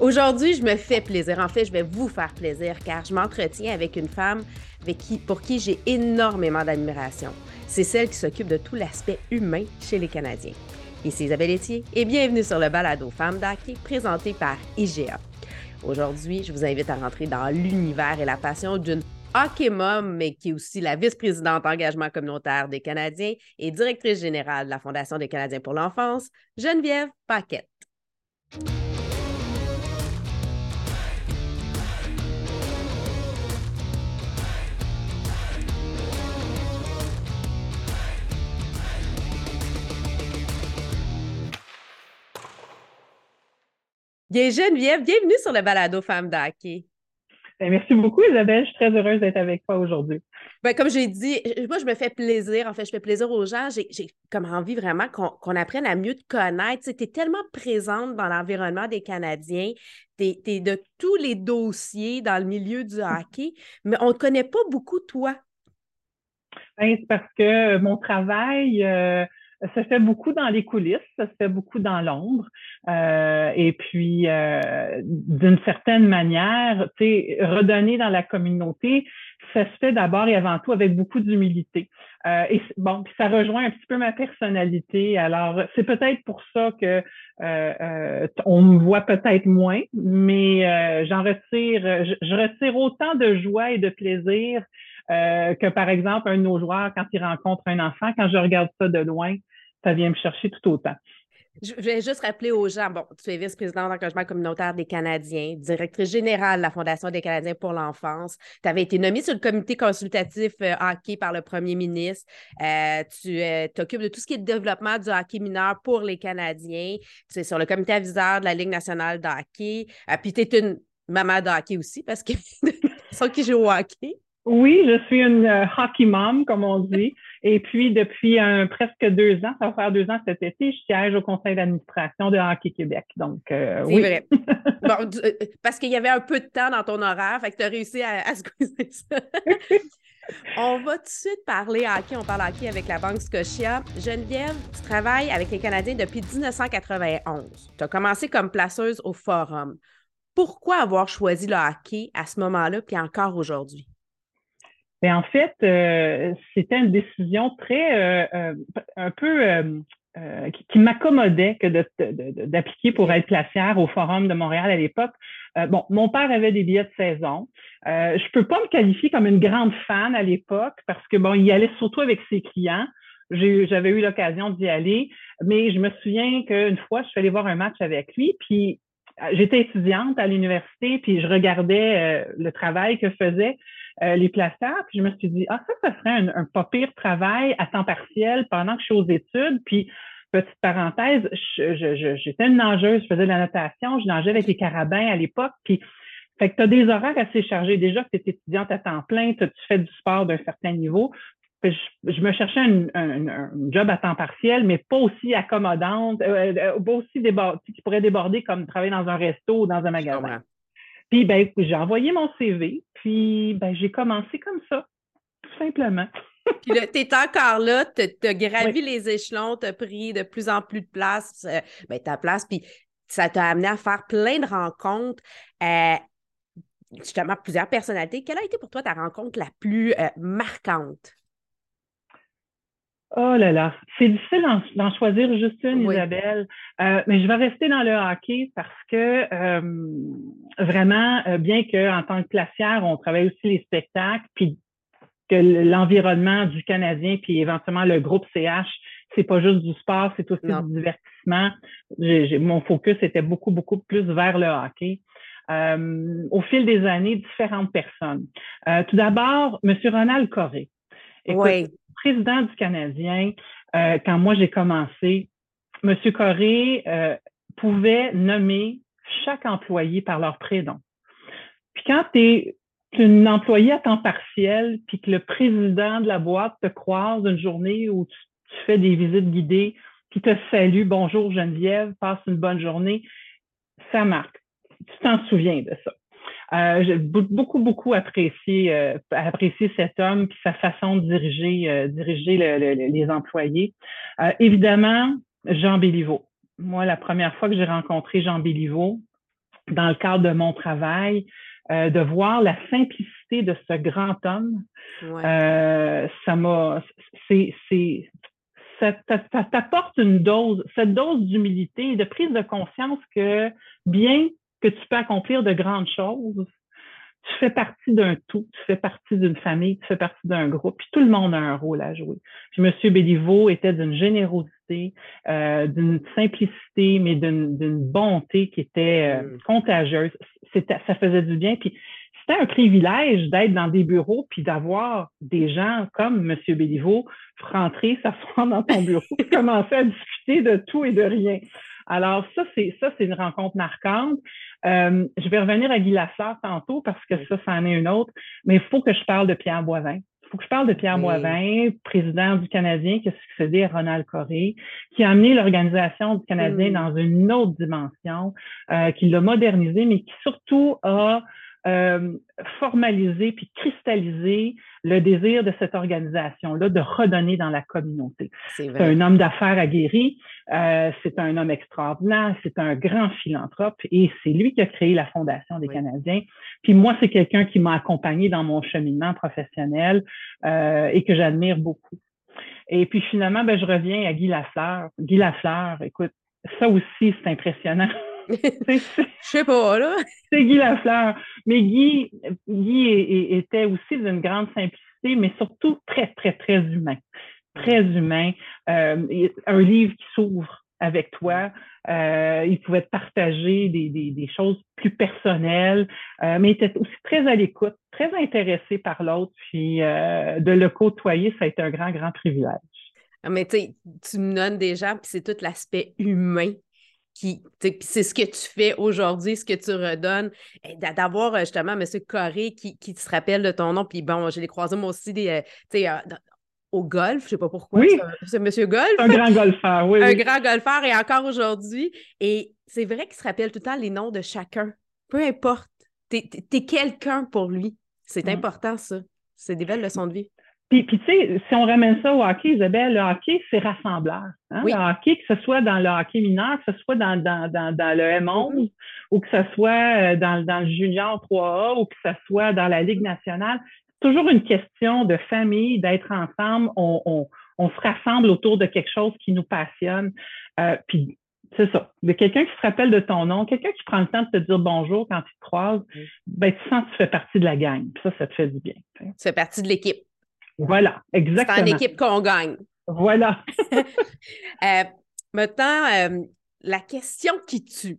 Aujourd'hui, je me fais plaisir. En fait, je vais vous faire plaisir car je m'entretiens avec une femme avec qui, pour qui j'ai énormément d'admiration. C'est celle qui s'occupe de tout l'aspect humain chez les Canadiens. Ici Isabelle Etier et bienvenue sur le balado Femmes d'hockey présenté par IGA. Aujourd'hui, je vous invite à rentrer dans l'univers et la passion d'une hockey mom, mais qui est aussi la vice-présidente engagement communautaire des Canadiens et directrice générale de la Fondation des Canadiens pour l'enfance, Geneviève Paquette. Bien, Geneviève, bienvenue sur le balado Femmes d'Hockey. Ben, merci beaucoup, Isabelle. Je suis très heureuse d'être avec toi aujourd'hui. Ben, comme j'ai dit, moi, je me fais plaisir. En fait, je fais plaisir aux gens. J'ai comme envie vraiment qu'on apprenne à mieux te connaître. Tu es tellement présente dans l'environnement des Canadiens. Tu es, de tous les dossiers dans le milieu du hockey, mais on ne connaît pas beaucoup toi. Ben, c'est parce que mon travail, euh, se fait beaucoup dans les coulisses, ça se fait beaucoup dans l'ombre. Euh, et puis, euh, d'une certaine manière, redonner dans la communauté, ça se fait d'abord et avant tout avec beaucoup d'humilité. Euh, et bon, puis ça rejoint un petit peu ma personnalité. Alors, c'est peut-être pour ça que on me voit peut-être moins, mais j'en retire, je retire autant de joie et de plaisir euh, que par exemple un de nos joueurs, quand il rencontre un enfant, quand je regarde ça de loin, ça vient me chercher tout autant. Je vais juste rappeler aux gens, bon, tu es vice-présidente d'engagement communautaire des Canadiens, directrice générale de la Fondation des Canadiens pour l'enfance. Tu avais été nommée sur le comité consultatif euh, hockey par le premier ministre. Euh, tu t'occupes de tout ce qui est développement du hockey mineur pour les Canadiens. Tu es sur le comité aviseur de la Ligue nationale de hockey. puis tu es une maman de hockey aussi parce que qui joue au hockey. Oui, je suis une euh, hockey mom, comme on dit. Et puis, depuis un, presque deux ans, ça va faire deux ans cet été, je siège au conseil d'administration de Hockey Québec. Donc, euh, oui. vrai. bon, euh, parce qu'il y avait un peu de temps dans ton horaire, fait que tu as réussi à, à squeezer ça. on va tout de suite parler hockey. On parle hockey avec la Banque Scotia. Geneviève, tu travailles avec les Canadiens depuis 1991. Tu as commencé comme placeuse au Forum. Pourquoi avoir choisi le hockey à ce moment-là, puis encore aujourd'hui? Mais en fait, euh, c'était une décision très, euh, euh, un peu, qui, m'accommodait que d'appliquer pour être placière au Forum de Montréal à l'époque. bon, mon père avait des billets de saison. je ne peux pas me qualifier comme une grande fan à l'époque parce que bon, il y allait surtout avec ses clients. J'avais eu l'occasion d'y aller, mais je me souviens qu'une fois, je suis allée voir un match avec lui, puis j'étais étudiante à l'université, puis je regardais le travail que faisait euh, les placeurs. Puis je me suis dit, ah, ça, ça serait un, un, pas pire travail à temps partiel pendant que je suis aux études. Puis, petite parenthèse, j'étais une nageuse, je faisais de la natation, je nageais avec les carabins à l'époque. Puis, fait que tu as des horaires assez chargés. Déjà que tu es étudiante à temps plein, tu fais du sport d'un certain niveau. Je, je, me cherchais un, job à temps partiel, mais pas aussi accommodante, euh, euh pas aussi débord, qui pourrait déborder comme travailler dans un resto ou dans un magasin. Puis ben, j'ai envoyé mon CV, puis ben, j'ai commencé comme ça, tout simplement. puis tu es encore là, tu as gravi les échelons, tu as pris de plus en plus de place, euh, ben, ta place, puis ça t'a amené à faire plein de rencontres. Euh, justement, plusieurs personnalités. Quelle a été pour toi ta rencontre la plus euh, marquante? Oh là là, c'est difficile d'en choisir juste une, Isabelle. Euh, mais je vais rester dans le hockey parce que euh, vraiment, euh, bien qu'en tant que placière, on travaille aussi les spectacles, puis que l'environnement du Canadien, puis éventuellement le groupe CH, c'est pas juste du sport, c'est aussi du divertissement. mon focus était beaucoup, beaucoup plus vers le hockey. au fil des années, différentes personnes. tout d'abord, M. Ronald Corré. oui président du Canadien, euh, quand moi j'ai commencé, M. Corré euh, pouvait nommer chaque employé par leur prénom. Puis quand tu es une employée à temps partiel, puis que le président de la boîte te croise une journée où tu, fais des visites guidées, qui te salue, bonjour Geneviève, passe une bonne journée, ça marque. Tu t'en souviens de ça. Euh, j'ai beaucoup, beaucoup apprécié, euh, apprécié cet homme et sa façon de diriger, euh, diriger les employés. évidemment, Jean Béliveau. Moi, la première fois que j'ai rencontré Jean Béliveau, dans le cadre de mon travail, euh, de voir la simplicité de ce grand homme. Euh, ça m'a, c'est, c'est, ça, t'apporte une dose, cette dose d'humilité et de prise de conscience que bien que tu peux accomplir de grandes choses, tu fais partie d'un tout, tu fais partie d'une famille, tu fais partie d'un groupe, puis tout le monde a un rôle à jouer. Puis M. Béliveau était d'une générosité, euh, d'une simplicité, mais d'une bonté qui était euh, mm. contagieuse. Ça faisait du bien. Puis c'était un privilège d'être dans des bureaux puis d'avoir des gens comme M. Béliveau rentrer, s'asseoir dans ton bureau et commencer à discuter de tout et de rien. Alors, ça, c'est ça, c'est une rencontre marquante. Euh, je vais revenir à Guy Lafleur tantôt parce que ça, c'en est une autre, mais il faut que je parle de Pierre Boivin. Il faut que je parle de Pierre Boivin, président du Canadien qui a succédé à Ronald Coré, qui a amené l'organisation du Canadien dans une autre dimension, euh, qui l'a modernisé, mais qui surtout a euh, formaliser puis cristalliser le désir de cette organisation-là de redonner dans la communauté. C'est un homme d'affaires aguerri, euh, c'est un homme extraordinaire, c'est un grand philanthrope et c'est lui qui a créé la Fondation des Canadiens. Puis moi, c'est quelqu'un qui m'a accompagné dans mon cheminement professionnel euh, et que j'admire beaucoup. Et puis finalement, ben, je reviens à Guy Lafleur. Guy Lafleur, écoute, ça aussi, c'est impressionnant. Je sais pas, là. C'est Guy Lafleur. Mais Guy, Guy était aussi d'une grande simplicité, mais surtout très, très, très humain. Très humain. Euh, un livre qui s'ouvre avec toi. Euh, il pouvait partager des, des, choses plus personnelles, euh, mais il était aussi très à l'écoute, très intéressé par l'autre. Puis de le côtoyer, ça a été un grand, grand privilège. Ah, mais tu tu me donnes des gens, puis c'est tout l'aspect humain c'est ce que tu fais aujourd'hui, ce que tu redonnes. D'avoir euh, justement M. Corré qui, qui se rappelle de ton nom, puis bon, je l'ai croisé moi aussi des, euh, euh, au golf, je ne sais pas pourquoi. Oui. C'est M. Golf. Un grand golfeur, oui. Un grand golfeur et encore aujourd'hui. Et c'est vrai qu'il se rappelle tout le temps les noms de chacun. Peu importe. Tu es, quelqu'un pour lui. C'est mm. important, ça. C'est des belles leçons de vie. Puis, tu sais, si on ramène ça au hockey, Isabelle, le hockey, c'est rassembleur. Hein? Le hockey, que ce soit dans le hockey mineur, que ce soit dans, dans, dans, dans le M11 mm-hmm. ou que ce soit euh, dans, dans le junior 3A ou que ce soit dans la Ligue nationale, c'est toujours une question de famille, d'être ensemble. On, on, on, se rassemble autour de quelque chose qui nous passionne. Euh, puis c'est ça. De quelqu'un qui se rappelle de ton nom, quelqu'un qui prend le temps de te dire bonjour quand tu te croises, mm. ben, tu sens que tu fais partie de la gang. Puis ça, ça te fait du bien. Tu fais partie de l'équipe. Voilà, exactement. C'est en équipe qu'on gagne. Voilà. euh, maintenant, euh, la question qui tue.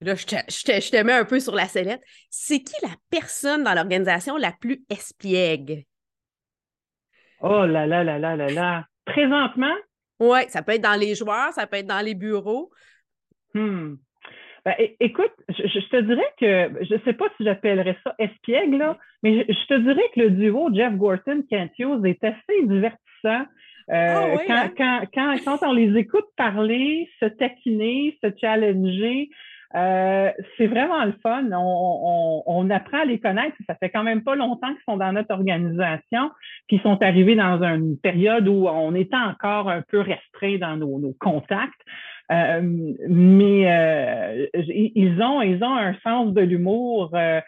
Là, je te, je, te, mets un peu sur la sellette. C'est qui la personne dans l'organisation la plus espiègle? Oh là là là là là là. Présentement? Oui, ça peut être dans les joueurs, ça peut être dans les bureaux. Hmm. Ben, écoute, je, te dirais que je ne sais pas si j'appellerais ça espiègle, mais je, te dirais que le duo Jeff Gorton-Kent Hughes est assez divertissant. Euh, ah hein? quand, quand, quand, on les écoute parler, se taquiner, se challenger, euh, c'est vraiment le fun. On, on, apprend à les connaître. Ça fait quand même pas longtemps qu'ils sont dans notre organisation, puis ils sont arrivés dans une période où on était encore un peu restreint dans nos, nos contacts. Euh, mais euh, ils ont ils ont un sens de l'humour euh,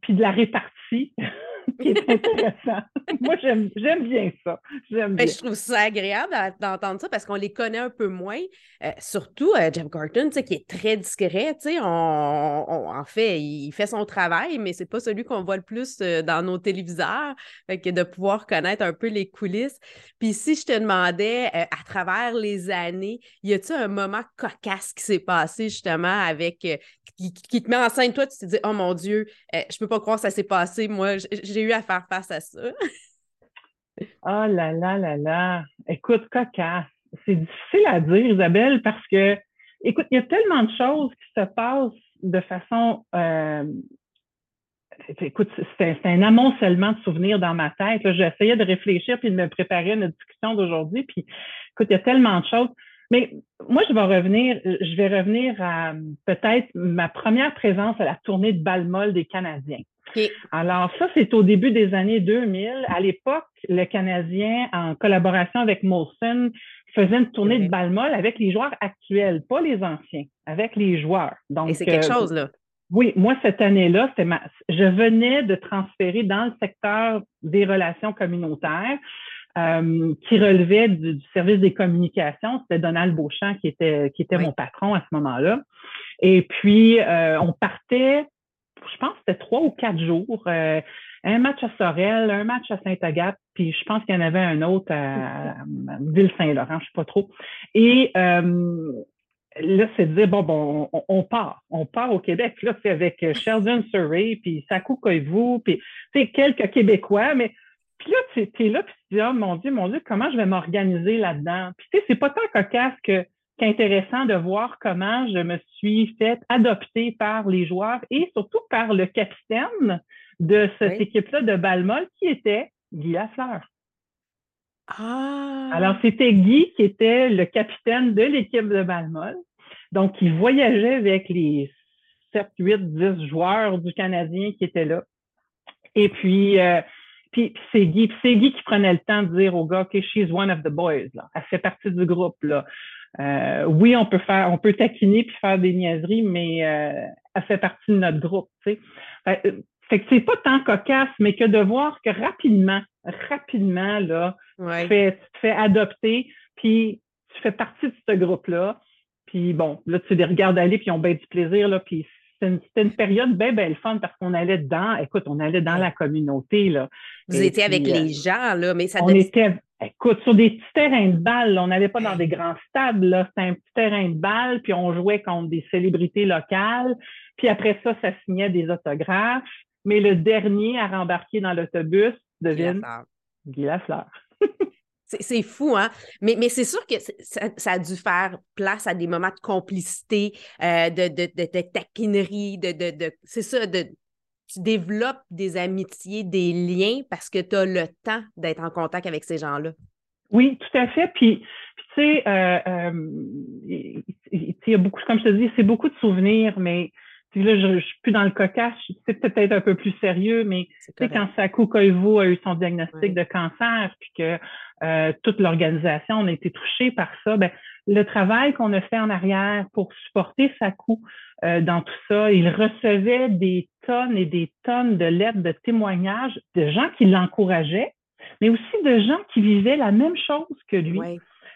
puis de la répartie qui est intéressant. Moi, j'aime bien ça. Ben, je trouve ça agréable d'entendre ça parce qu'on les connaît un peu moins. surtout Jeff Garton, qui est très discret. On, en fait, il fait son travail, mais c'est pas celui qu'on voit le plus dans nos téléviseurs. que de pouvoir connaître un peu les coulisses. Puis si je te demandais, à travers les années, y a-t-il un moment cocasse qui s'est passé justement avec qui, te met en scène, toi, tu te dis, oh mon Dieu, je peux pas croire que ça s'est passé. Moi, j'ai eu à faire face à ça. oh là là là là. Écoute, cocasse. C'est difficile à dire, Isabelle, parce que, écoute, il y a tellement de choses qui se passent de façon. Euh, écoute, c'est un amoncellement de souvenirs dans ma tête. J'essayais de réfléchir puis de me préparer à notre discussion d'aujourd'hui. Puis, écoute, il y a tellement de choses. Mais moi, je vais revenir, je vais revenir à peut-être ma première présence à la tournée de Balmol des Canadiens. Alors, ça, c'est au début des années 2000. À l'époque, le Canadien, en collaboration avec Molson, faisait une tournée de balle molle avec les joueurs actuels, pas les anciens, avec les joueurs. Donc, Et c'est quelque euh, chose, là. Oui, moi, cette année-là, je venais de transférer dans le secteur des relations communautaires. Euh, qui relevait du, service des communications. C'était Donald Beauchamp qui était, qui était mon patron à ce moment-là. Et puis, euh, on partait, je pense que c'était trois ou quatre jours. Euh, un match à Sorel, un match à Saint-Agathe, puis je pense qu'il y en avait un autre à, Ville-Saint-Laurent, je sais pas trop. Et là, c'est de dire, bon, bon, on, part. On part au Québec. Là, c'est avec Sheldon Surrey, puis Sakou Koivu, puis, quelques Québécois, mais puis là, tu es là, puis tu te dis, oh mon Dieu, mon Dieu, comment je vais m'organiser là-dedans? Puis tu sais, c'est pas tant cocasse que qu'intéressant de voir comment je me suis fait adopter par les joueurs et surtout par le capitaine de cette équipe-là de Balmol qui était Guy Lafleur. Ah. Alors, c'était Guy qui était le capitaine de l'équipe de Balmol. Donc, il voyageait avec les 7, 8, 10 joueurs du Canadien qui étaient là. Et puis, euh, puis, c'est Guy, c'est Guy qui prenait le temps de dire au gars, OK, she's one of the boys, là. Elle fait partie du groupe, là. Euh, oui, on peut faire, on peut taquiner puis faire des niaiseries, mais euh, elle fait partie de notre groupe, tu sais. Fait, fait que c'est pas tant cocasse, mais que de voir que rapidement, rapidement, là, tu, fais, tu te fais adopter, puis tu fais partie de ce groupe-là. Puis bon, là, tu les regardes aller, puis ils ont bien du plaisir, là, puis c'était une, période bien, bien fun parce qu'on allait dans, écoute, on allait dans la communauté. Là. Vous étiez avec les euh, gens, là, mais ça On était, écoute, sur des petits terrains de balles. On n'allait pas dans des grands stades, là. C'était un petit terrain de balles, puis on jouait contre des célébrités locales. Puis après ça, ça signait des autographes. Mais le dernier à rembarquer dans l'autobus, devine, Guy Lafleur. C'est fou, hein? Mais, mais c'est sûr que ça, a dû faire place à des moments de complicité, euh, de, de, de, taquinerie, de, de, c'est ça, de, tu développes des amitiés, des liens parce que tu as le temps d'être en contact avec ces gens-là. Oui, tout à fait. Puis, tu sais, euh, euh, il y a beaucoup, comme je te dis, c'est beaucoup de souvenirs, mais là, je, ne suis plus dans le cocasse, c'est peut-être un peu plus sérieux, mais tu sais, quand Sakou Koivu a eu son diagnostic de cancer, puis que euh, toute l'organisation a été touchée par ça, ben, le travail qu'on a fait en arrière pour supporter Sakou euh, dans tout ça, il recevait des tonnes et des tonnes de lettres de témoignages de gens qui l'encourageaient, mais aussi de gens qui vivaient la même chose que lui,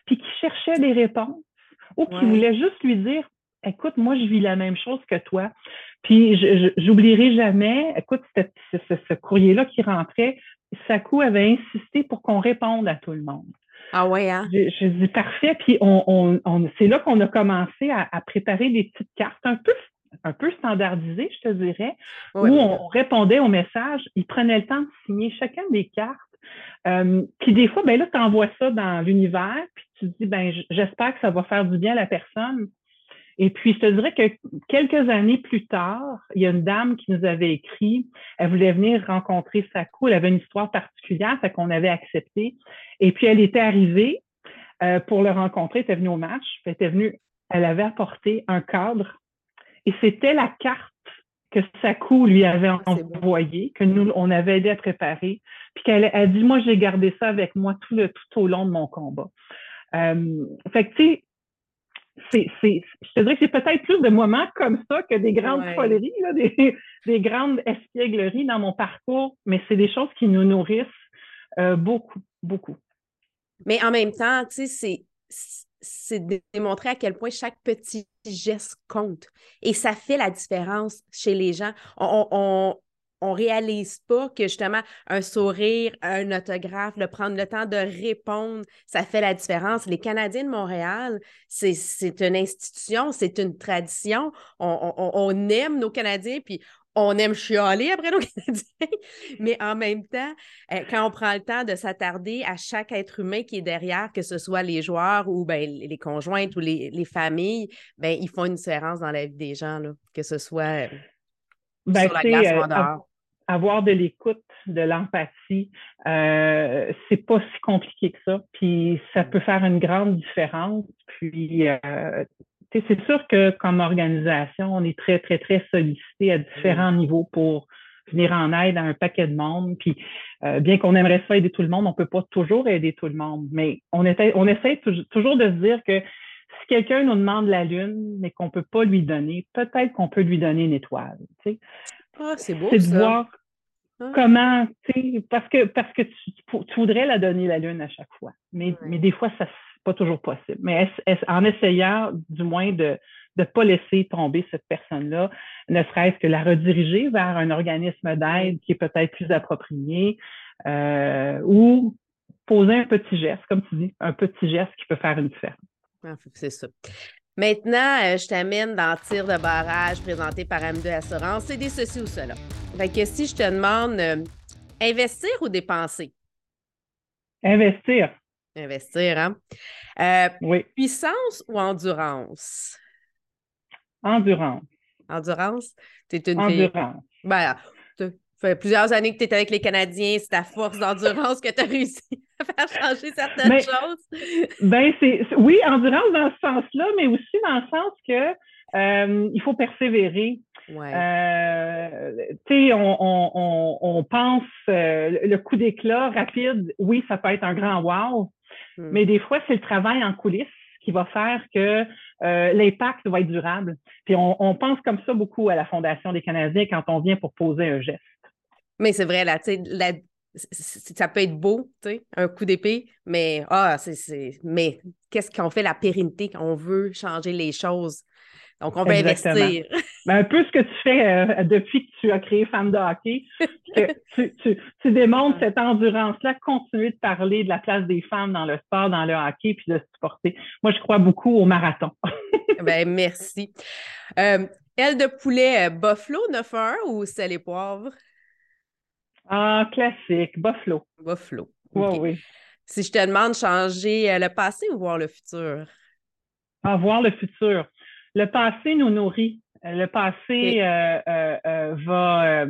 puis qui cherchaient des réponses ou qui voulaient juste lui dire écoute, moi, je vis la même chose que toi. Puis, j'oublierai jamais, écoute, ce, courrier-là qui rentrait, Sakou avait insisté pour qu'on réponde à tout le monde. Ah ouais, hein? Je, dis parfait. Puis, on, c'est là qu'on a commencé à, préparer des petites cartes un peu un peu standardisées, je te dirais, où on répondait aux messages. Ils prenaient le temps de signer chacun des cartes. Euh, puis des fois, ben là, tu envoies ça dans l'univers, puis tu te dis, ben j'espère que ça va faire du bien à la personne. Et puis, je te dirais que quelques années plus tard, il y a une dame qui nous avait écrit, elle voulait venir rencontrer Sakou, elle avait une histoire particulière, fait qu'on avait accepté. Et puis, elle était arrivée euh, pour le rencontrer, elle était venue au match, elle était venue, elle avait apporté un cadre et c'était la carte que Sakou lui avait ah, envoyée, que nous, on avait aidé à préparer, puis qu'elle a dit, moi, j'ai gardé ça avec moi tout, le, tout au long de mon combat. Euh, fait que, tu sais, c'est, c'est, je te dirais que c'est peut-être plus de moments comme ça que des grandes foleries, des, des, grandes espiègleries dans mon parcours, mais c'est des choses qui nous nourrissent euh, beaucoup, beaucoup. Mais en même temps, tu sais, c'est, c'est démontrer à quel point chaque petit geste compte. Et ça fait la différence chez les gens. On, on, on réalise pas que justement un sourire, un autographe, le prendre le temps de répondre, ça fait la différence. Les Canadiens de Montréal, c'est une institution, c'est une tradition. On, aime nos Canadiens, puis on aime chialer après nos Canadiens, mais en même temps, euh, quand on prend le temps de s'attarder à chaque être humain qui est derrière, que ce soit les joueurs ou ben, les conjointes ou les, familles, ben, ils font une différence dans la vie des gens, que ce soit... Ben, euh, avoir de l'écoute, de l'empathie, euh, c'est pas si compliqué que ça. Puis ça peut faire une grande différence. Puis euh, c'est sûr que comme organisation, on est très, très, très sollicité à différents niveaux pour venir en aide à un paquet de monde. Puis, euh, bien qu'on aimerait ça aider tout le monde, on peut pas toujours aider tout le monde. Mais on, était, on essaie toujours de se dire que si quelqu'un nous demande la lune, mais qu'on peut pas lui donner, peut-être qu'on peut lui donner une étoile. Tu sais. Ah, c'est beau. C'est de voir ah. comment, tu sais, parce que, parce que tu, voudrais la donner la lune à chaque fois. Mais, mais des fois, ça n'est pas toujours possible. Mais en essayant, du moins, de ne pas laisser tomber cette personne-là, ne serait-ce que la rediriger vers un organisme d'aide qui est peut-être plus approprié, euh, ou poser un petit geste, comme tu dis, un petit geste qui peut faire une différence. Ah, c'est ça. Maintenant, euh, je t'amène dans le tir de barrage présenté par M2 Assurance. C'est des ceci ou cela. Fait que si je te demande euh, investir ou dépenser? Investir. Investir, hein? Euh, oui. Puissance ou endurance? Endurance. Endurance? Tu es une Endurance. Ben, ça fait plusieurs années que tu es avec les Canadiens, c'est ta force d'endurance que tu as réussi faire changer certaines choses. Ben c'est, oui, endurance dans ce sens-là, mais aussi dans le sens que euh, il faut persévérer. Ouais. Euh, tu sais, on, on, on, pense euh, le coup d'éclat rapide, oui, ça peut être un grand wow, hmm. mais des fois, c'est le travail en coulisses qui va faire que euh, l'impact va être durable. Puis on, on, pense comme ça beaucoup à la Fondation des Canadiens quand on vient pour poser un geste. Mais c'est vrai, là, la, ça peut être beau, un coup d'épée, mais ah, c'est, mais qu'est-ce qu'on fait la pérennité? On veut changer les choses? Donc, on veut investir. Ben, un peu ce que tu fais euh, depuis que tu as créé Femme de hockey, que tu, tu, démontres cette endurance-là, continuer de parler de la place des femmes dans le sport, dans le hockey, puis de supporter. Moi, je crois beaucoup au marathon. ben, merci. Euh, aile de poulet euh, Buffalo 9-1 ou sel et poivre? Ah, classique, Buffalo. Buffalo. oui. Si je te demande de changer euh, le passé ou voir le futur? Ah, voir le futur. Le passé nous nourrit. Euh, le passé euh, va,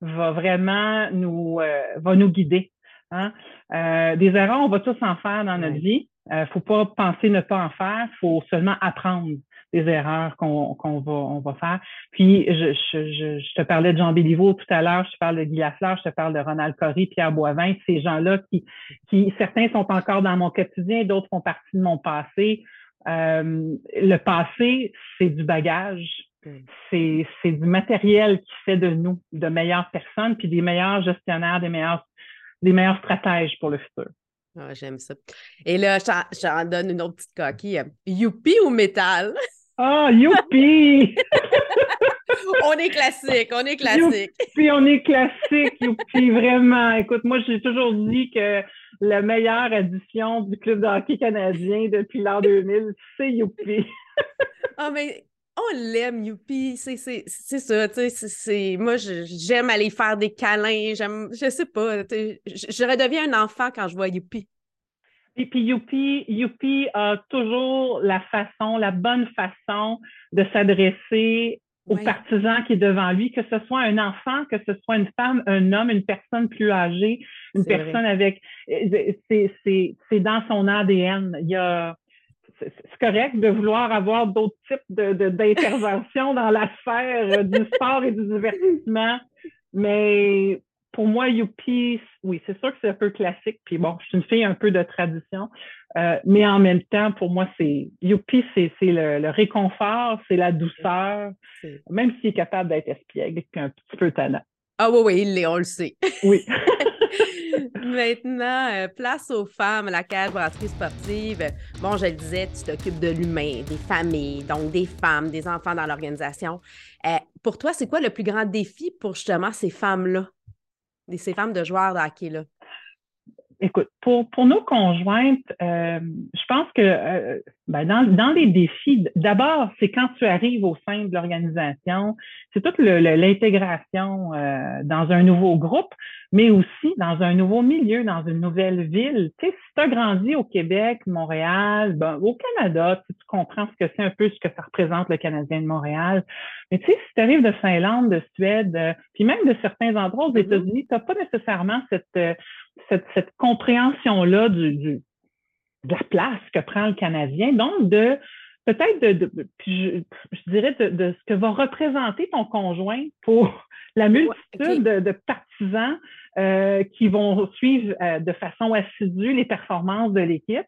va vraiment nous, va nous guider. Hein. des erreurs, on va tous en faire dans notre vie. Il ne faut pas penser ne pas en faire, il faut seulement apprendre des erreurs qu'on va, on va faire. Puis, je, je, je, te parlais de Jean Béliveau tout à l'heure, je te parle de Guy Lafleur, je te parle de Ronald Corry, Pierre Boivin, ces gens-là qui, qui, certains sont encore dans mon quotidien, d'autres font partie de mon passé. Euh, le passé, c'est du bagage, c'est du matériel qui fait de nous de meilleures personnes, puis des meilleurs gestionnaires, des meilleurs, des meilleurs stratèges pour le futur. Ah, J'aime ça. Et là, j'en donne une autre petite coquille. Youpi ou métal? Ah, youpi! on est classique, on est classique. Youpi, on est classique, youpi, vraiment. Écoute, moi, j'ai toujours dit que la meilleure addition du Club de hockey canadien depuis l'an 2000, c'est youpi. ah, mais on l'aime, Youpi. C'est ça, tu sais. Moi, j'aime aller faire des câlins. J'aime, je sais pas. Je redeviens un enfant quand je vois Youpi. Et puis Youpi, Youpi a toujours la façon, la bonne façon de s'adresser aux partisans qui est devant lui, que ce soit un enfant, que ce soit une femme, un homme, une personne plus âgée, une personne avec... C'est dans son ADN. Il y a... C'est correct de vouloir avoir d'autres types d'interventions de, dans la sphère du sport et du divertissement, mais pour moi, Youpi, oui, c'est sûr que c'est un peu classique. Puis bon, je suis une fille un peu de tradition. Euh, mais en même temps, pour moi, c'est Youpi, c'est le, réconfort, c'est la douceur, même s'il est capable d'être espiègle et un petit peu talent. Ah oui, oui, il l'est, on le sait. Oui. Maintenant, euh, place aux femmes, la cage brasserie sportive. Bon, je le disais, tu t'occupes de l'humain, des familles, donc des femmes, des enfants dans l'organisation. Euh, pour toi, c'est quoi le plus grand défi pour justement ces femmes-là? Ces femmes de joueurs de hockey-là? Écoute, pour, pour nos conjointes, euh, je pense que euh, ben dans, dans les défis, d'abord, c'est quand tu arrives au sein de l'organisation, c'est toute l'intégration euh, dans un nouveau groupe, mais aussi dans un nouveau milieu, dans une nouvelle ville. Tu sais, si tu as grandi au Québec, Montréal, ben, au Canada, tu, comprends ce que c'est un peu ce que ça représente le Canadien de Montréal. Mais tu sais, si tu arrives de Finlande, de Suède, puis même de certains endroits aux mm-hmm. États-Unis, tu n'as pas nécessairement cette cette, compréhension-là du, de la place que prend le Canadien. Donc, de peut-être de, je, dirais de, ce que va représenter ton conjoint pour la multitude de, partisans euh, qui vont suivre euh, de façon assidue les performances de l'équipe.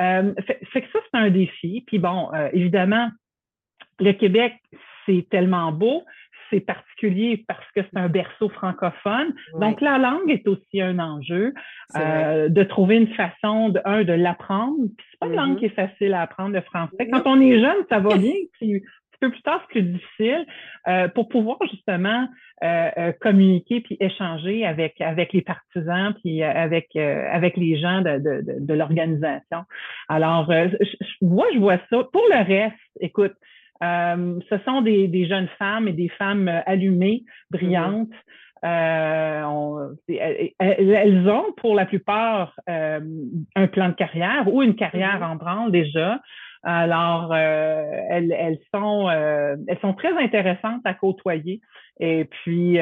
Euh, fait, que ça, c'est un défi. Puis bon, évidemment, le Québec, c'est tellement beau, c'est particulier parce que c'est un berceau francophone. Donc, la langue est aussi un enjeu. Euh, de trouver une façon, de, un, de l'apprendre. Puis, c'est pas une langue mm-hmm. qui est facile à apprendre, le français. Quand on est jeune, ça va bien. Puis, un peu plus tard, c'est plus difficile euh, pour pouvoir justement euh, communiquer puis échanger avec avec les partisans puis avec avec les gens de, de, de, l'organisation. Alors, moi, je vois ça. Pour le reste, écoute, euh, ce sont des, des, jeunes femmes et des femmes euh, allumées, brillantes. Euh, elles, ont pour la plupart euh, un plan de carrière ou une carrière mm-hmm. en branle déjà. Alors, euh, elles, elles, sont, elles sont très intéressantes à côtoyer. Et puis,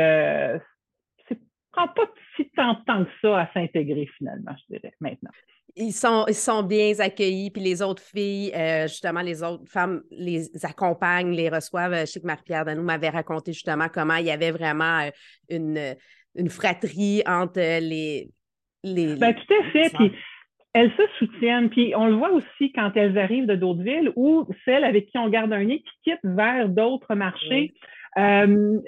prend pas si tant, tant que ça à s'intégrer finalement, je dirais, maintenant ils sont, ils sont bien accueillis, puis les autres filles, euh, justement, les autres femmes les accompagnent, les reçoivent. Je sais que Marie-Pierre Danou m'avait raconté justement comment il y avait vraiment euh, une, une fratrie entre les. les ben, tout à fait. Puis elles se soutiennent. Puis on le voit aussi quand elles arrivent de d'autres villes ou celles avec qui on garde un nid qui quittent vers d'autres marchés. Euh,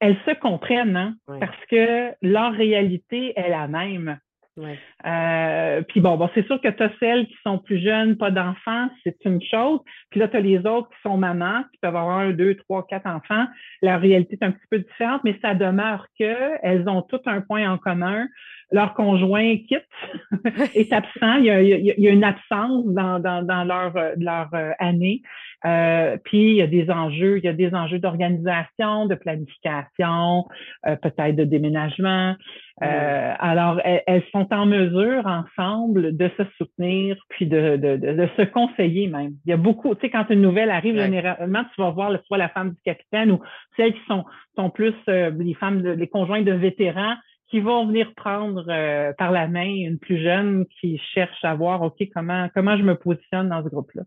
elles se comprennent, hein, parce que leur réalité est la même. Euh, puis bon, bon c'est sûr que tu as celles qui sont plus jeunes, pas d'enfants, c'est une chose. Puis là, tu as les autres qui sont mamans, qui peuvent avoir un, deux, trois, quatre enfants. La réalité est un petit peu différente, mais ça demeure qu'elles ont tout un point en commun. Leur conjoint quitte, est absent. Il y, a, il y a, une absence dans, dans, dans leur, leur euh, année. Euh, puis il y a des enjeux, il y a des enjeux d'organisation, de planification, euh, peut-être de déménagement. Euh, alors, elles, sont en mesure ensemble de se soutenir, puis de, de, de, se conseiller même. Il y a beaucoup, tu sais, quand une nouvelle arrive, généralement, tu vas voir soit la femme du capitaine ou celles qui sont, sont plus les femmes, de, les conjoints de vétérans qui vont venir prendre par la main une plus jeune qui cherche à voir, OK, comment, comment je me positionne dans ce groupe-là.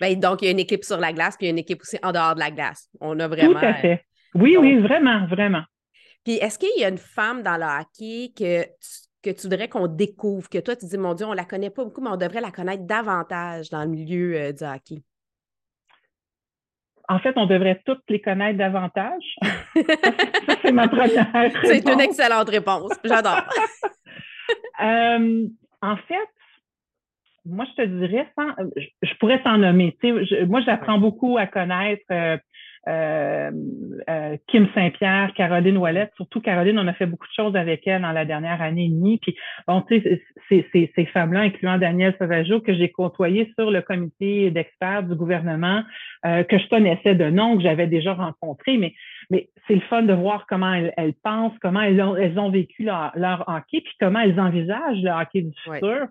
Ben, donc, il y a une équipe sur la glace, puis il y a une équipe aussi en dehors de la glace. On a vraiment. Tout à fait. Oui, oui, vraiment, vraiment. Puis est-ce qu'il y a une femme dans le hockey que, que tu voudrais qu'on découvre, que toi, tu dis, mon Dieu, on ne la connaît pas beaucoup, mais on devrait la connaître davantage dans le milieu euh, du hockey? En fait, on devrait toutes les connaître davantage. ça, c'est ma première réponse. C'est une excellente réponse. J'adore. Euh, en fait, moi, je te dirais, je, pourrais t'en nommer. moi, j'apprends beaucoup à connaître euh, euh, euh, Kim Saint-Pierre, Caroline Ouellette. Surtout Caroline, on a fait beaucoup de choses avec elle dans la dernière année et demie. Puis, bon, tu sais, ces, ces femmes-là, incluant Danielle Sauvageau, que j'ai côtoyé sur le comité d'experts du gouvernement, que je connaissais de nom, que j'avais déjà rencontré, mais, mais c'est le fun de voir comment elles, pensent, comment elles ont, elles ont vécu leur, leur hockey, puis comment elles envisagent le hockey du futur.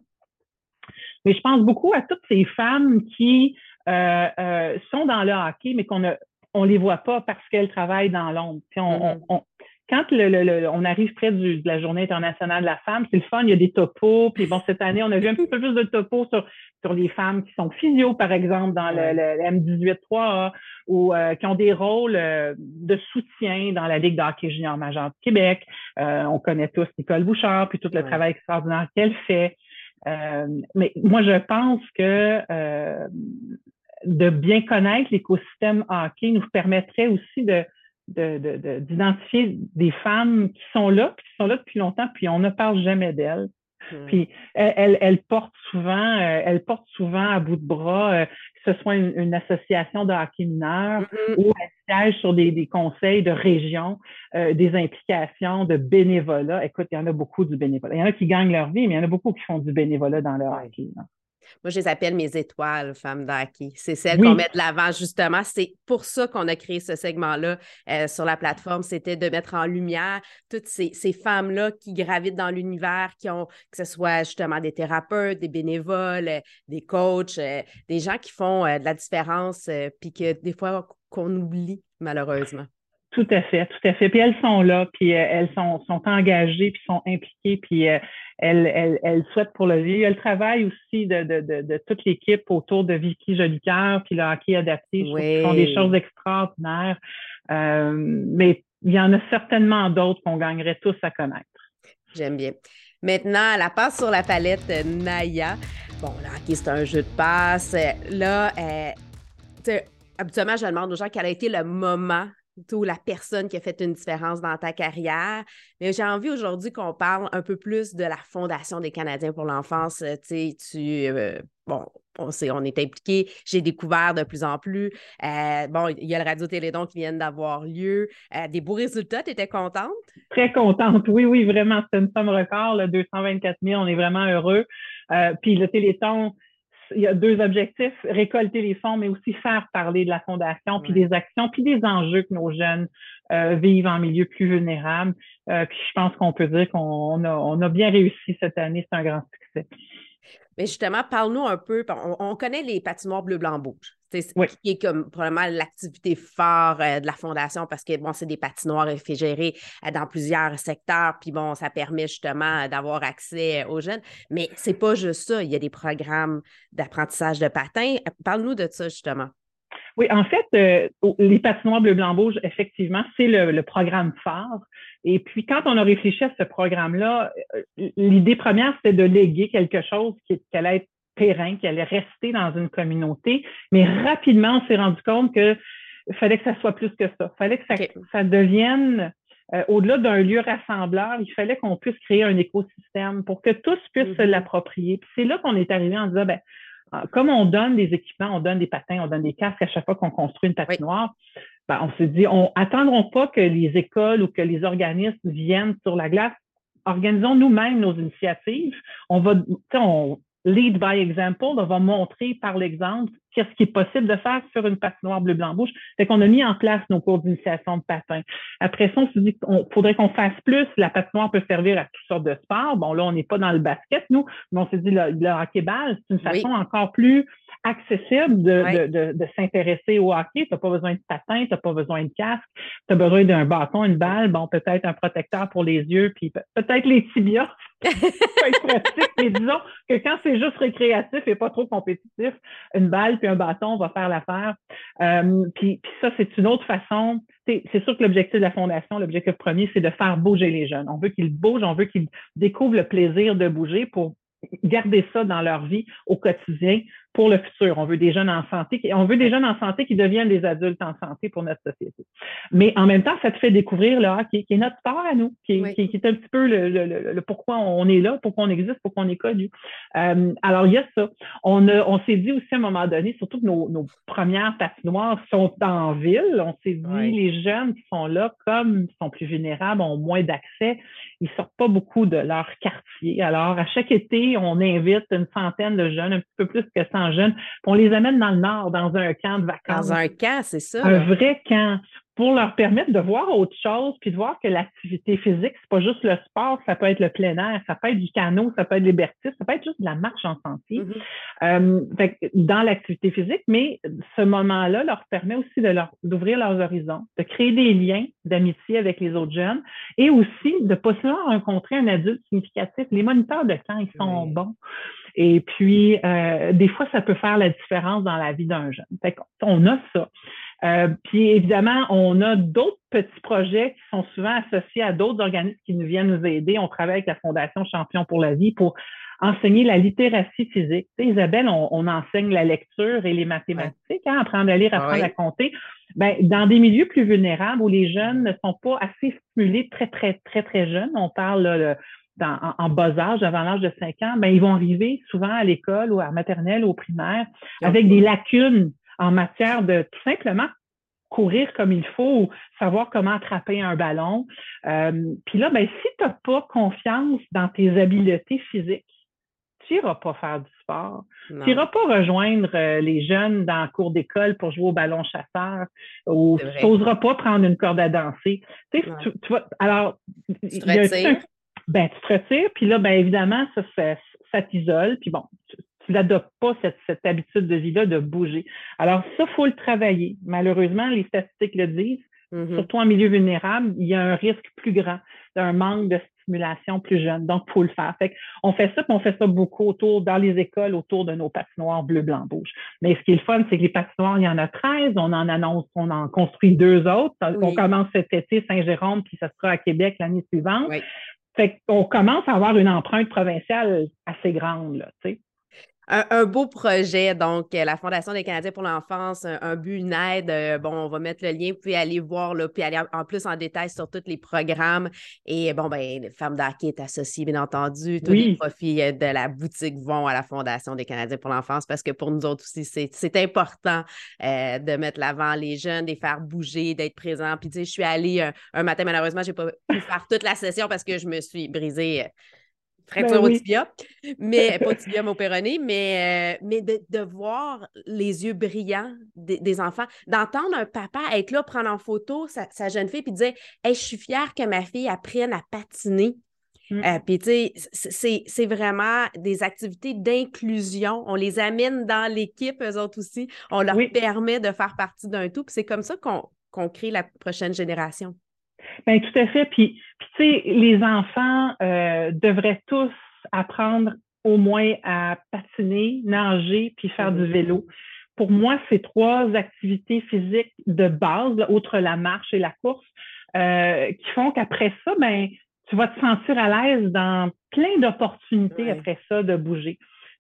Mais je pense beaucoup à toutes ces femmes qui euh, euh, sont dans le hockey, mais qu'on ne on les voit pas parce qu'elles travaillent dans l'ombre. On, mm-hmm. quand le, on arrive près de la Journée internationale de la femme, c'est le fun, il y a des topos. Puis bon, cette année, on a vu un peu plus de topos sur, sur les femmes qui sont physio, par exemple, dans le, M18-3A, ou euh, qui ont des rôles de soutien dans la Ligue de hockey junior majeur du Québec. on connaît tous Nicole Bouchard, puis tout le travail extraordinaire qu'elle fait. Euh, mais moi, je pense que euh, de bien connaître l'écosystème hockey nous permettrait aussi de d'identifier des femmes qui sont là, qui sont là depuis longtemps, puis on ne parle jamais d'elles. Hmm. Puis elles, elles, portent souvent, euh, elles portent souvent à bout de bras ce soit une, association de hockey mineur mm-hmm. ou un siège sur des, conseils de région, euh, des implications de bénévolat. Écoute, il y en a beaucoup du bénévolat. Il y en a qui gagnent leur vie, mais il y en a beaucoup qui font du bénévolat dans le hockey. Moi, je les appelle mes étoiles, femmes d'hockey. C'est celles qu'on met de l'avant, justement. C'est pour ça qu'on a créé ce segment-là euh, sur la plateforme. C'était de mettre en lumière toutes ces, femmes-là qui gravitent dans l'univers, qui ont, que ce soit justement des thérapeutes, des bénévoles, euh, des coachs, euh, des gens qui font de la différence, puis que des fois, qu'on oublie, malheureusement. Tout à fait, tout à fait. Puis elles sont là, puis euh, elles sont, sont engagées, puis sont impliquées, puis euh, elles, elles, elles, souhaitent pour le vie. Il y a le travail aussi de, de, de, de toute l'équipe autour de Vicky Jolicoeur, puis le hockey adapté. Je oui. font des choses extraordinaires. Euh, mais il y en a certainement d'autres qu'on gagnerait tous à connaître. J'aime bien. Maintenant, la passe sur la palette, Naya. Bon, le hockey, c'est un jeu de passe. Là, euh, habituellement, je demande aux gens quel a été le moment la personne qui a fait une différence dans ta carrière. Mais j'ai envie aujourd'hui qu'on parle un peu plus de la Fondation des Canadiens pour l'enfance. Tu sais, euh, bon, on, sait, on est impliqué, j'ai découvert de plus en plus. Euh, bon, il y a le Radio-Télédon qui vient d'avoir lieu. Euh, des beaux résultats, tu étais contente? Très contente, oui, oui, vraiment. C'est une somme record, là, 224 000, on est vraiment heureux. puis le Téléthon, il y a deux objectifs, récolter les fonds, mais aussi faire parler de la fondation, puis des actions, puis des enjeux que nos jeunes euh, vivent en milieu plus vulnérable. Euh, puis je pense qu'on peut dire qu'on a, on a bien réussi cette année, c'est un grand succès. Mais justement, parle-nous un peu, on, connaît les patinoires bleu-blanc-rouge. Oui. qui est comme probablement l'activité phare euh, de la Fondation parce que, bon, c'est des patinoires réfrigérées euh, dans plusieurs secteurs, puis bon, ça permet justement euh, d'avoir accès aux jeunes. Mais c'est pas juste ça, il y a des programmes d'apprentissage de patins. Parle-nous de ça, justement. Oui, en fait, les patinoires bleu-blanc-rouge, effectivement, c'est le, programme phare. Et puis, quand on a réfléchi à ce programme-là, l'idée première, c'était de léguer quelque chose qui, qui allait être terrain, qui allait rester dans une communauté. Mais rapidement, on s'est rendu compte que fallait que ça soit plus que ça. Il fallait que ça, devienne, euh, au-delà d'un lieu rassembleur, il fallait qu'on puisse créer un écosystème pour que tous puissent se mm-hmm. l'approprier. Puis c'est là qu'on est arrivé en disant, ben, comme on donne des équipements, on donne des patins, on donne des casques à chaque fois qu'on construit une patinoire, ben, on s'est dit, on attendront pas que les écoles ou que les organismes viennent sur la glace. Organisons nous-mêmes nos initiatives. On va, on, lead by example, on va montrer par l'exemple qu'est-ce qui est possible de faire sur une patinoire bleu-blanc-rouge. Fait qu'on a mis en place nos cours d'initiation de patin. Après ça, on s'est dit qu'il faudrait qu'on fasse plus. La patinoire peut servir à toutes sortes de sports. Bon, là, on n'est pas dans le basket, nous, mais on s'est dit le, le hockey-ball, c'est une façon encore plus accessible de, de, de, s'intéresser au hockey. Tu n'as pas besoin de patin, tu n'as pas besoin de casque, tu as besoin d'un bâton, une balle, bon, peut-être un protecteur pour les yeux, puis peut-être les tibias. être pratique, mais disons que quand c'est juste récréatif et pas trop compétitif, une balle puis un bâton va faire l'affaire. Euh, puis, puis ça, c'est une autre façon. C'est sûr que l'objectif de la Fondation, l'objectif premier, c'est de faire bouger les jeunes. On veut qu'ils bougent, on veut qu'ils découvrent le plaisir de bouger pour garder ça dans leur vie au quotidien pour le futur. On veut des jeunes en santé, on veut des jeunes en santé qui deviennent des adultes en santé pour notre société. Mais en même temps, ça te fait découvrir le hockey, qui est notre sport à nous, qui, est, qui, est un petit peu le, le, pourquoi on est là, pourquoi on existe, pourquoi on est connu. Euh, alors, il y a ça. On, a, on s'est dit aussi à un moment donné, surtout que nos, nos premières patinoires sont en ville, on s'est dit, les jeunes qui sont là, comme ils sont plus vulnérables, ont moins d'accès, ils sortent pas beaucoup de leur quartier. Alors, à chaque été, on invite une centaine de jeunes, un petit peu plus que 100 jeunes. On les amène dans le nord, dans un camp de vacances. Dans un camp, c'est ça. Un vrai camp pour leur permettre de voir autre chose, puis de voir que l'activité physique, c'est pas juste le sport, ça peut être le plein air, ça peut être du canot, ça peut être liberté, ça peut être juste de la marche en sentier. Mm-hmm. euh, dans l'activité physique, mais ce moment-là leur permet aussi de leur d'ouvrir leurs horizons, de créer des liens d'amitié avec les autres jeunes et aussi de possiblement rencontrer un adulte significatif. Les moniteurs de camp, ils sont bons. Et puis, euh, des fois, ça peut faire la différence dans la vie d'un jeune. Fait on a ça. Euh, puis évidemment, on a d'autres petits projets qui sont souvent associés à d'autres organismes qui nous viennent nous aider. On travaille avec la Fondation Champion pour la vie pour enseigner la littératie physique. Tu sais, Isabelle, on, enseigne la lecture et les mathématiques, hein, apprendre à lire, apprendre à compter. Ben, dans des milieux plus vulnérables où les jeunes ne sont pas assez stimulés très, très, très, très jeunes, on parle en, bas âge, avant l'âge de 5 ans, ben, ils vont arriver souvent à l'école ou à maternelle ou au primaire avec des lacunes en matière de tout simplement courir comme il faut ou savoir comment attraper un ballon. Euh, puis là, ben, si tu n'as pas confiance dans tes habiletés physiques, tu n'iras pas faire du sport. Tu n'iras pas rejoindre euh, les jeunes dans le cours d'école pour jouer au ballon chasseur ou tu n'oseras pas prendre une corde à danser. Tu, tu, alors, tu te ben, tu te retires, puis là, ben, évidemment, ça, ça, ça t'isole, puis bon, tu n'adoptes pas cette, cette, habitude de vie-là de bouger. Alors, ça, il faut le travailler. Malheureusement, les statistiques le disent. mm-hmm. surtout en milieu vulnérable, il y a un risque plus grand d'un manque de stimulation plus jeune. Donc, il faut le faire. Fait on fait ça, puis on fait ça beaucoup autour, dans les écoles, autour de nos patinoires bleu, blanc, rouge. Mais ce qui est le fun, c'est que les patinoires, il y en a 13. On en annonce, on en construit deux autres. On commence cet été Saint-Jérôme, puis ça sera à Québec l'année suivante. Fait qu'on commence à avoir une empreinte provinciale assez grande, là, tu sais un, beau projet, donc euh, la Fondation des Canadiens pour l'enfance, un, but, une aide. Euh, bon, on va mettre le lien, puis aller voir, là, puis aller en, plus en détail sur tous les programmes. Et bon, ben, les femmes d'hockey est associée, bien entendu. Tous les profits euh, de la boutique vont à la Fondation des Canadiens pour l'enfance parce que pour nous autres aussi, c'est important de mettre l'avant les jeunes, de les faire bouger, d'être présents. Puis, tu sais, je suis allée un, matin, malheureusement, je n'ai pas pu faire toute la session parce que je me suis brisée fracture ben au tibia, mais pas au tibia, mais au péroné, mais, euh, mais de, voir les yeux brillants des, enfants, d'entendre un papa être là, prendre en photo sa, jeune fille, puis dire hey, Je suis fière que ma fille apprenne à patiner. Mm. Euh, puis, tu sais, c'est vraiment des activités d'inclusion. On les amène dans l'équipe, eux autres aussi. On leur permet de faire partie d'un tout. Puis c'est comme ça qu'on crée la prochaine génération. Bien, tout à fait. Puis, tu sais, les enfants euh, devraient tous apprendre au moins à patiner, nager, puis faire du mm-hmm. vélo. Pour moi, ces trois activités physiques de base, outre la marche et la course, euh, qui font qu'après ça, ben, tu vas te sentir à l'aise dans plein d'opportunités après ça de bouger.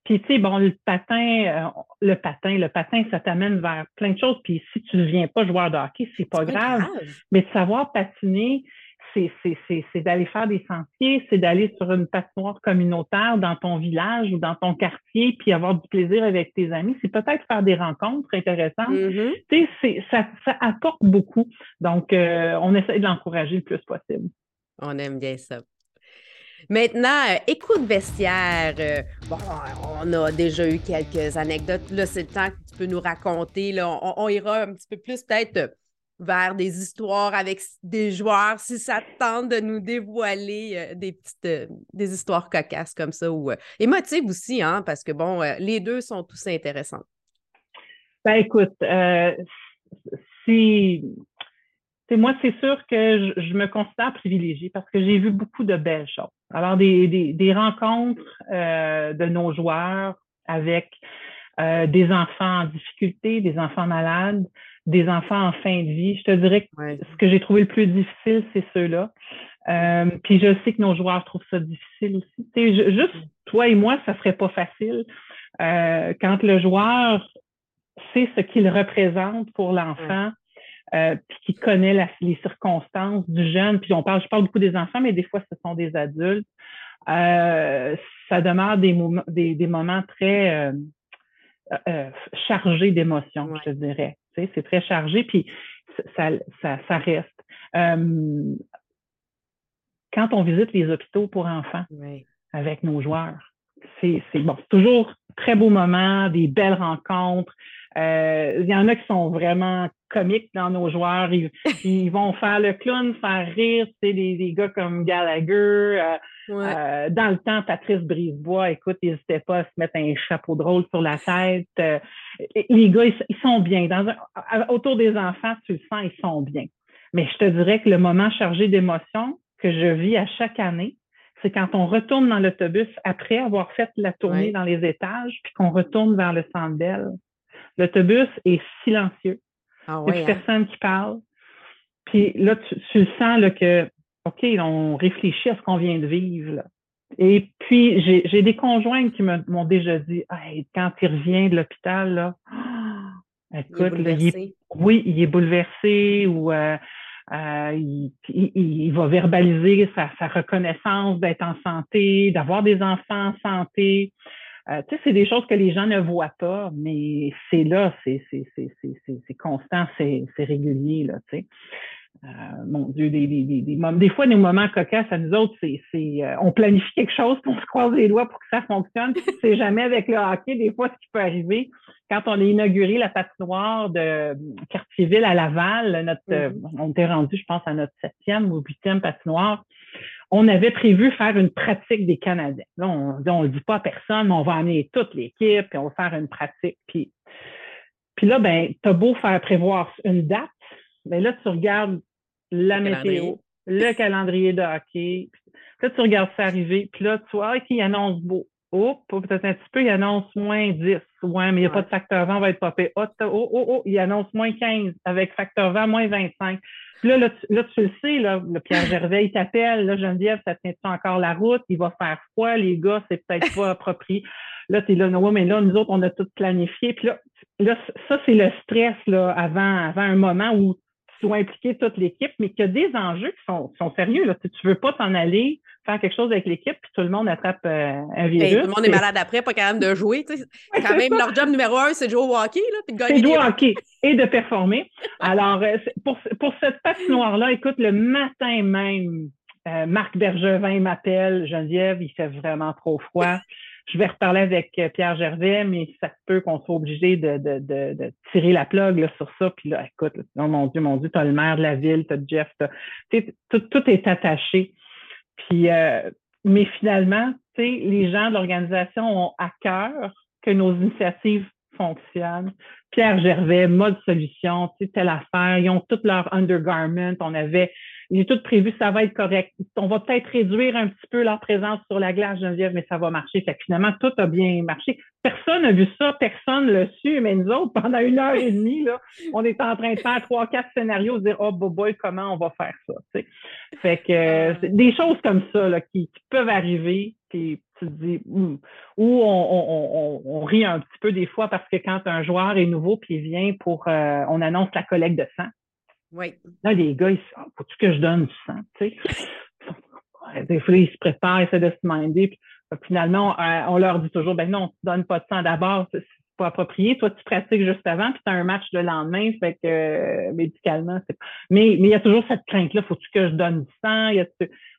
Puis, tu sais, bon, le patin, euh, le patin, le patin, ça t'amène vers plein de choses. Puis, si tu ne deviens pas joueur de hockey, c'est pas, grave. Mais de savoir patiner, c'est d'aller faire des sentiers, c'est d'aller sur une patinoire communautaire dans ton village ou dans ton quartier, puis avoir du plaisir avec tes amis. C'est peut-être faire des rencontres intéressantes. Mm-hmm. Tu sais, ça, ça apporte beaucoup. Donc, euh, on essaie de l'encourager le plus possible. On aime bien ça. Maintenant, euh, écoute vestiaire. Euh, bon, on a déjà eu quelques anecdotes. Là, c'est le temps que tu peux nous raconter. Là, on, ira un petit peu plus peut-être euh, vers des histoires avec des joueurs, si ça tente de nous dévoiler des petites des histoires cocasses comme ça ou émotives aussi, hein, parce que bon, les deux sont tous intéressants. Ben écoute, si moi, c'est sûr que je, me considère privilégiée parce que j'ai vu beaucoup de belles choses. Alors, des, des, rencontres euh, de nos joueurs avec euh, des enfants en difficulté, des enfants malades, des enfants en fin de vie. Je te dirais que ce que j'ai trouvé le plus difficile, c'est ceux-là. Euh, puis je sais que nos joueurs trouvent ça difficile aussi. juste toi et moi, ça serait pas facile. quand le joueur sait ce qu'il représente pour l'enfant, euh, puis qui connaît les circonstances du jeune. Puis on parle, je parle beaucoup des enfants, mais des fois ce sont des adultes. Euh, ça demeure des, moments, des, des moments très euh, chargés d'émotions, je te dirais. Tu sais, c'est très chargé, puis ça, ça, ça reste. quand on visite les hôpitaux pour enfants avec nos joueurs, c'est bon, c'est toujours très beau moment, des belles rencontres. Il y en a qui sont vraiment comiques dans nos joueurs. Ils, vont faire le clown, faire rire, tu sais, des, gars comme Gallagher. Euh, euh, dans le temps, Patrice Brisebois, écoute, n'hésitez pas à se mettre un chapeau de rôle sur la tête. Euh, les gars, ils, sont bien. Dans autour des enfants, tu le sens, ils sont bien. Mais je te dirais que le moment chargé d'émotions que je vis à chaque année, c'est quand on retourne dans l'autobus après avoir fait la tournée dans les étages, puis qu'on retourne vers le centre L'autobus est silencieux. Ah Il n'y a hein? personne qui parle. Puis là, tu, le sens là, que, OK, on réfléchit à ce qu'on vient de vivre. Et puis, j'ai des conjoints qui m'ont déjà dit quand il revient de l'hôpital, là, écoute, oui, il est bouleversé ou euh, euh, il, va verbaliser sa, sa reconnaissance d'être en santé, d'avoir des enfants en santé. Euh, tu sais, c'est des choses que les gens ne voient pas, mais c'est là, c'est constant, c'est régulier, là, tu sais. Euh, mon Dieu, des, des, des, des, fois, nos moments cocasses à nous autres, c'est, euh, on planifie quelque chose, pour se croise les doigts pour que ça fonctionne. c'est jamais avec le hockey, des fois, ce qui peut arriver. Quand on a inauguré la patinoire de Quartierville à Laval, notre, mm-hmm. on était rendu, je pense, à notre septième ou huitième patinoire on avait prévu faire une pratique des Canadiens. Là, on ne le dit pas à personne, mais on va amener toute l'équipe, et on va faire une pratique. Puis, puis là, ben, tu as beau faire prévoir une date, Mais là, tu regardes la météo, le calendrier de hockey. Là, tu regardes ça arriver, puis là, tu vois ah, qu'il annonce beau. Oh, peut-être un petit peu, il annonce moins 10. Ouais, mais il n'y a pas de facteur vent, on va être popé. Oh, oh, oh, oh, il annonce moins 15 avec facteur vent, moins 25. Puis là, là, tu, là, tu le sais, là, le Pierre Gervais, il t'appelle, là, Geneviève, ça tient encore la route, il va faire froid, les gars, c'est peut-être pas approprié. Là, tu es là, non, mais là, nous autres, on a tout planifié. Puis là, là ça, c'est le stress là, avant, avant un moment où tu dois impliquer toute l'équipe, mais qu'il y a des enjeux qui sont, sont sérieux. Là. Tu ne veux pas t'en aller faire quelque chose avec l'équipe, puis tout le monde attrape euh, un virus. tout le monde est malade après, pas capable de jouer. Quand même, leur job numéro un, c'est de jouer au hockey, là, puis de gagner. C'est jouer au hockey et de performer. Alors, euh, pour, pour cette patinoire-là, écoute, le matin même, euh, Marc Bergevin m'appelle, Geneviève, il fait vraiment trop froid. Je vais reparler avec Pierre Gervais, mais ça peut qu'on soit obligé de, de, de, tirer la plug là, sur ça. Puis là, écoute, oh mon Dieu, mon Dieu, tu as le maire de la ville, tu as Jeff, tout, tout est attaché. Puis, euh, mais finalement, les gens de l'organisation ont à cœur que nos initiatives fonctionnent. Pierre Gervais, mode solution, telle affaire, ils ont tout leur undergarment. On avait j'ai tout prévu, ça va être correct. On va peut-être réduire un petit peu leur présence sur la glace, Geneviève, mais ça va marcher. Fait que finalement, tout a bien marché. Personne n'a vu ça, personne ne l'a su, mais nous autres, pendant une heure et demie, là, on est en train de faire trois, quatre scénarios, dire Oh boy, comment on va faire ça? Fait que euh, des choses comme ça là, qui, peuvent arriver, puis tu te dis hmm. ou on, on, rit un petit peu des fois parce que quand un joueur est nouveau puis il vient pour euh, on annonce la collecte de sang. Oui. Là, les gars, ils oh, faut-tu que je donne du sang? Tu sais? Des fois, ils se préparent, ils essaient de se demander. Puis, finalement, euh, on, leur dit toujours, ben non, tu donnes pas de sang d'abord, c'est pas approprié. Toi, tu pratiques juste avant, puis tu as un match le lendemain, fait que euh, médicalement, c'est. Mais mais il y a toujours cette crainte-là, faut-tu que je donne du sang? Y a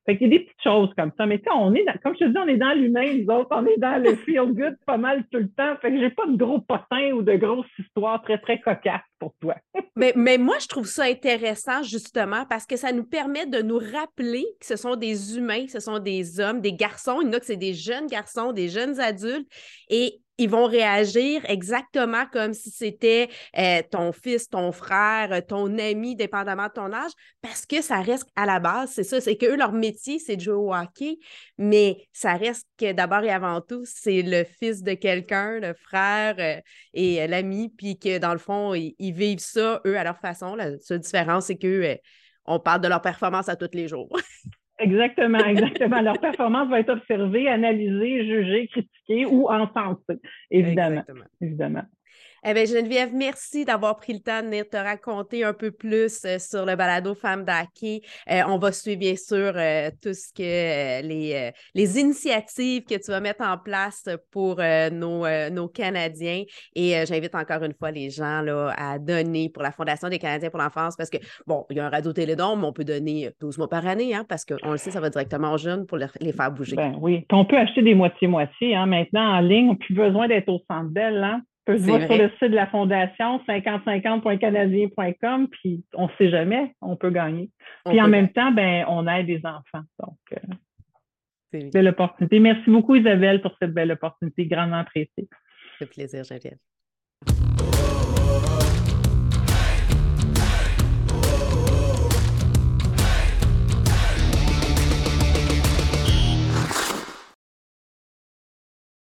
fait qu'il y a des petites choses comme ça. Mais tu on est comme je te dis, on est dans l'humain, nous autres, on est dans le feel good pas mal tout le temps. Fait que j'ai pas de gros potins ou de grosses histoires très, très cocasses pour toi. mais, mais moi, je trouve ça intéressant, justement, parce que ça nous permet de nous rappeler que ce sont des humains, ce sont des hommes, des garçons. Il y en a que c'est des jeunes garçons, des jeunes adultes. Et ils vont réagir exactement comme si c'était euh, ton fils, ton frère, ton ami, dépendamment de ton âge, parce que ça reste à la base, c'est ça, c'est que eux, leur métier, c'est de jouer au hockey, mais ça reste que d'abord et avant tout, c'est le fils de quelqu'un, le frère euh, et euh, l'ami, puis que dans le fond, ils, vivent ça, eux, à leur façon. La seule différence, c'est qu'eux, on parle de leur performance à tous les jours. Exactement, exactement. Leur performance va être observée, analysée, jugée, critiquée ou encensée, évidemment. Évidemment. Eh bien, Geneviève, merci d'avoir pris le temps de venir te raconter un peu plus euh, sur le balado Femmes d'Hockey. Euh, on va suivre, bien sûr, euh, tout ce que les, les initiatives que tu vas mettre en place pour nos, nos Canadiens. Et j'invite encore une fois les gens là, à donner pour la Fondation des Canadiens pour l'enfance parce que, bon, il y a un radio-télédon, mais on peut donner 12 mois par année hein, parce qu'on le sait, ça va directement aux jeunes pour les faire bouger. Ben oui. on peut acheter des moitiés-moitiés. Hein. Maintenant, en ligne, on n'a plus besoin d'être au centre. Hein? Peut se voir sur le site de la Fondation, 5050.canadien.com, puis on ne sait jamais, on peut gagner. puis en même temps, ben, on aide des enfants. Donc, euh, belle opportunité. Merci beaucoup, Isabelle, pour cette belle opportunité, grandement appréciée. C'est plaisir, Geneviève.